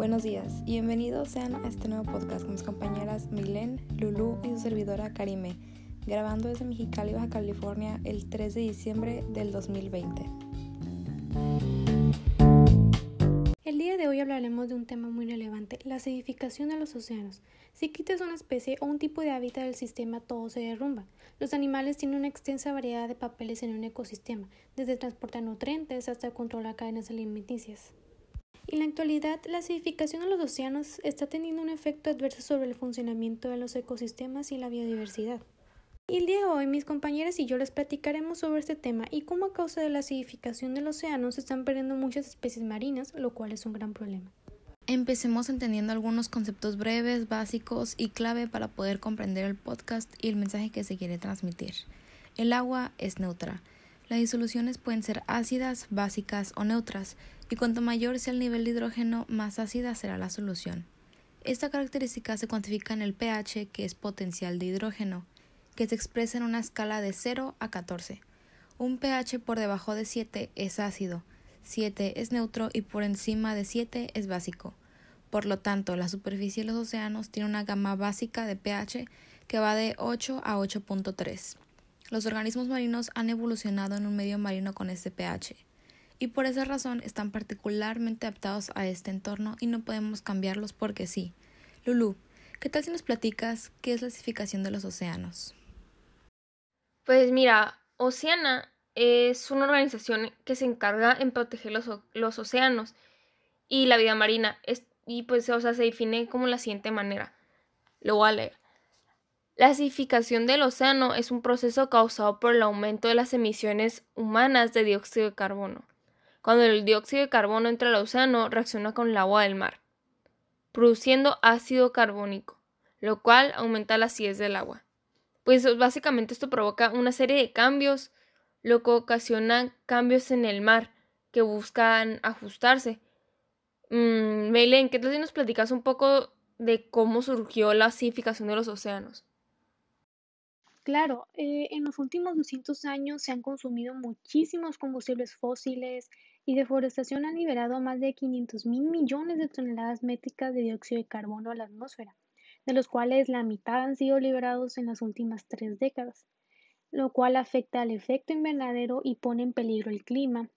Buenos días y bienvenidos sean a este nuevo podcast con mis compañeras Milen, Lulu y su servidora Karime, grabando desde Mexicali, Baja California, el 3 de diciembre del 2020. El día de hoy hablaremos de un tema muy relevante, la acidificación de los océanos. Si quitas una especie o un tipo de hábitat del sistema, todo se derrumba. Los animales tienen una extensa variedad de papeles en un ecosistema, desde transportar nutrientes hasta controlar cadenas alimenticias. En la actualidad, la acidificación de los océanos está teniendo un efecto adverso sobre el funcionamiento de los ecosistemas y la biodiversidad. El día de hoy mis compañeras y yo les platicaremos sobre este tema y cómo a causa de la acidificación del océano se están perdiendo muchas especies marinas, lo cual es un gran problema. Empecemos entendiendo algunos conceptos breves, básicos y clave para poder comprender el podcast y el mensaje que se quiere transmitir. El agua es neutra. Las disoluciones pueden ser ácidas, básicas o neutras, y cuanto mayor sea el nivel de hidrógeno, más ácida será la solución. Esta característica se cuantifica en el pH, que es potencial de hidrógeno, que se expresa en una escala de 0 a 14. Un pH por debajo de 7 es ácido, 7 es neutro y por encima de 7 es básico. Por lo tanto, la superficie de los océanos tiene una gama básica de pH que va de 8 a 8.3. Los organismos marinos han evolucionado en un medio marino con este pH, y por esa razón están particularmente adaptados a este entorno y no podemos cambiarlos porque sí. Lulu, ¿qué tal si nos platicas qué es la acidificación de los océanos? Pues mira, Oceana es una organización que se encarga en proteger los, los océanos y la vida marina. y pues, o sea, se define como la siguiente manera. Lo voy a leer. La acidificación del océano es un proceso causado por el aumento de las emisiones humanas de dióxido de carbono. Cuando el dióxido de carbono entra al océano, reacciona con el agua del mar, produciendo ácido carbónico, lo cual aumenta la acidez del agua. Pues básicamente esto provoca una serie de cambios, lo que ocasiona cambios en el mar que buscan ajustarse. Mmm, ¿qué tal si nos platicas un poco de cómo surgió la acidificación de los océanos? Claro, eh, en los últimos 200 años se han consumido muchísimos combustibles fósiles y deforestación ha liberado más de 500 mil millones de toneladas métricas de dióxido de carbono a la atmósfera, de los cuales la mitad han sido liberados en las últimas tres décadas, lo cual afecta al efecto invernadero y pone en peligro el clima.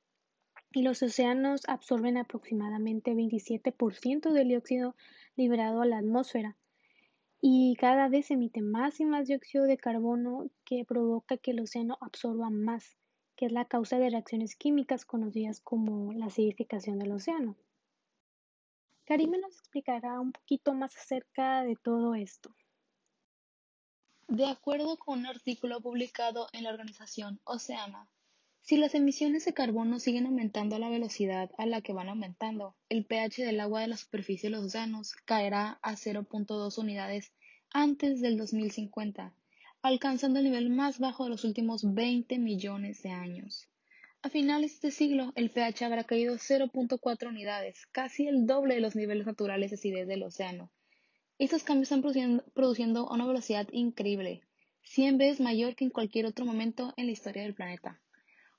Y los océanos absorben aproximadamente 27% del dióxido liberado a la atmósfera y cada vez se emite más y más dióxido de carbono que provoca que el océano absorba más, es la causa de reacciones químicas conocidas como la acidificación del océano. Karime nos explicará un poquito más acerca de todo esto. De acuerdo con un artículo publicado en la organización Oceana, si las emisiones de carbono siguen aumentando a la velocidad a la que van aumentando, el pH del agua de la superficie de los océanos caerá a 0.2 unidades antes del 2050, alcanzando el nivel más bajo de los últimos 20 millones de años. A finales de este siglo, el pH habrá caído 0.4 unidades, casi el doble de los niveles naturales de acidez del océano. Estos cambios están produciendo, a una velocidad increíble, 100 veces mayor que en cualquier otro momento en la historia del planeta.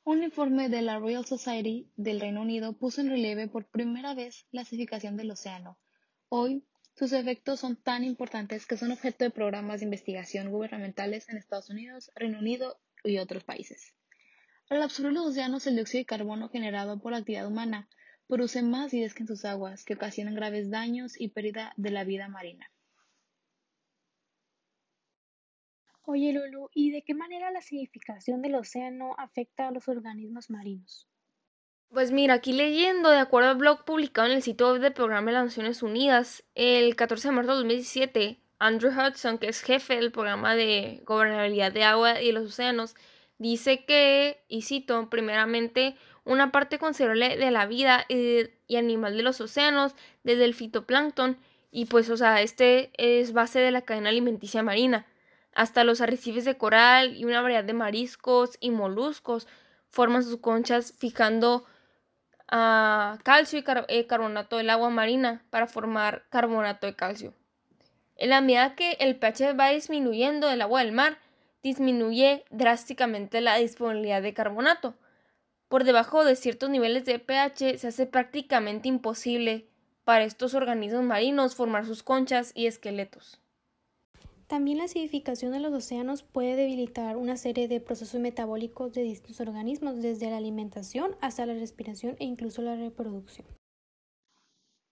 Un informe de la Royal Society del Reino Unido puso en relieve por primera vez la acidificación del océano. Hoy, sus efectos son tan importantes que son objeto de programas de investigación gubernamentales en Estados Unidos, Reino Unido y otros países. Al absorber los océanos, el dióxido de carbono generado por la actividad humana produce más acidez que en sus aguas, que ocasionan graves daños y pérdida de la vida marina. Oye, Lulu, ¿y de qué manera la acidificación del océano afecta a los organismos marinos? Pues mira, aquí leyendo, de acuerdo al blog publicado en el sitio web del Programa de las Naciones Unidas, el 14 de marzo de 2017, Andrew Hudson, que es jefe del Programa de Gobernabilidad de Agua y los Océanos, dice que, y cito, primeramente, una parte considerable de la vida y, y animal de los océanos, desde el fitoplancton, y pues, o sea, este es base de la cadena alimenticia marina hasta los arrecifes de coral y una variedad de mariscos y moluscos forman sus conchas fijando ah, calcio y eh, carbonato del agua marina para formar carbonato de calcio. En la medida que el pH va disminuyendo del agua del mar, disminuye drásticamente la disponibilidad de carbonato. Por debajo de ciertos niveles de pH se hace prácticamente imposible para estos organismos marinos formar sus conchas y esqueletos. También la acidificación de los océanos puede debilitar una serie de procesos metabólicos de distintos organismos, desde la alimentación hasta la respiración e incluso la reproducción.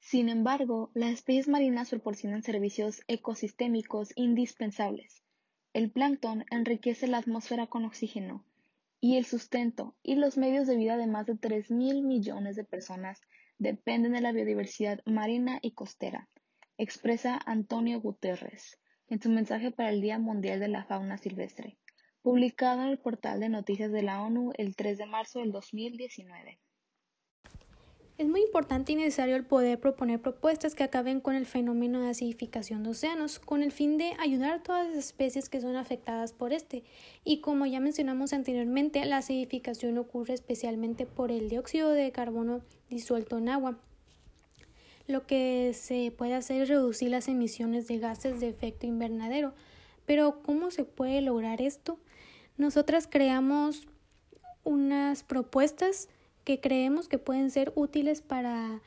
Sin embargo, las especies marinas proporcionan servicios ecosistémicos indispensables. El plancton enriquece la atmósfera con oxígeno, y el sustento y los medios de vida de más de 3.000 millones de personas dependen de la biodiversidad marina y costera, expresa Antonio Guterres en su mensaje para el Día Mundial de la Fauna Silvestre, publicado en el portal de noticias de la ONU el 3 de marzo del 2019. Es muy importante y necesario el poder proponer propuestas que acaben con el fenómeno de acidificación de océanos, con el fin de ayudar a todas las especies que son afectadas por este. Y como ya mencionamos anteriormente, la acidificación ocurre especialmente por el dióxido de carbono disuelto en agua. Lo que se puede hacer es reducir las emisiones de gases de efecto invernadero. Pero ¿cómo se puede lograr esto? Nosotras creamos unas propuestas que creemos que pueden ser útiles para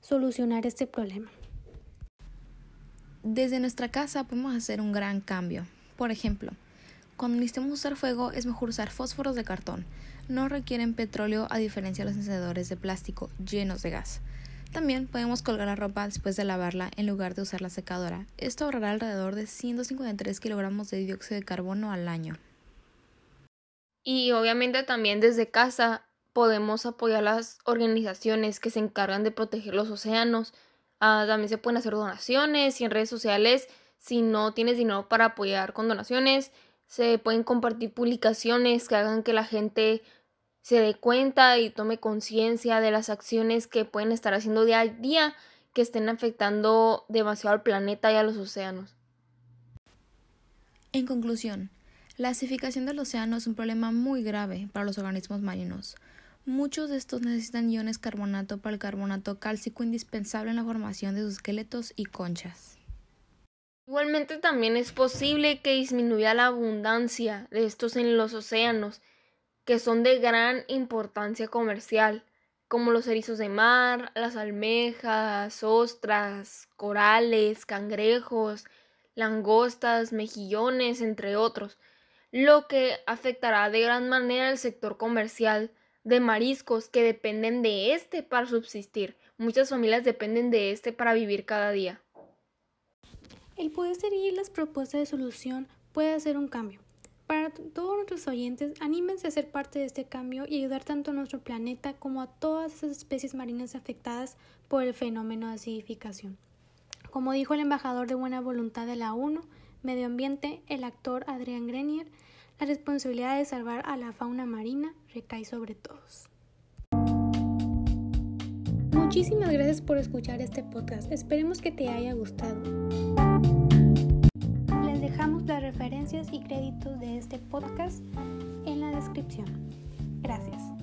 solucionar este problema. Desde nuestra casa podemos hacer un gran cambio. Por ejemplo, cuando necesitemos usar fuego es mejor usar fósforos de cartón. No requieren petróleo a diferencia de los encendedores de plástico llenos de gas. También podemos colgar la ropa después de lavarla en lugar de usar la secadora. Esto ahorrará alrededor de 153 kilogramos de dióxido de carbono al año. Y obviamente también desde casa podemos apoyar las organizaciones que se encargan de proteger los océanos. Ah, también se pueden hacer donaciones y en redes sociales, si no tienes dinero para apoyar con donaciones, se pueden compartir publicaciones que hagan que la gente se dé cuenta y tome conciencia de las acciones que pueden estar haciendo día a día que estén afectando demasiado al planeta y a los océanos. En conclusión, la acidificación del océano es un problema muy grave para los organismos marinos. Muchos de estos necesitan iones carbonato para el carbonato cálcico indispensable en la formación de sus esqueletos y conchas. Igualmente también es posible que disminuya la abundancia de estos en los océanos, que son de gran importancia comercial, como los erizos de mar, las almejas, ostras, corales, cangrejos, langostas, mejillones, entre otros, lo que afectará de gran manera el sector comercial de mariscos que dependen de este para subsistir. Muchas familias dependen de este para vivir cada día. El poder seguir las propuestas de solución puede hacer un cambio. Para todos nuestros oyentes, anímense a ser parte de este cambio y ayudar tanto a nuestro planeta como a todas esas especies marinas afectadas por el fenómeno de acidificación. Como dijo el embajador de buena voluntad de la ONU, Medio Ambiente, el actor Adrián Grenier, la responsabilidad de salvar a la fauna marina recae sobre todos. Muchísimas gracias por escuchar este podcast. Esperemos que te haya gustado. Dejamos las referencias y créditos de este podcast en la descripción. Gracias.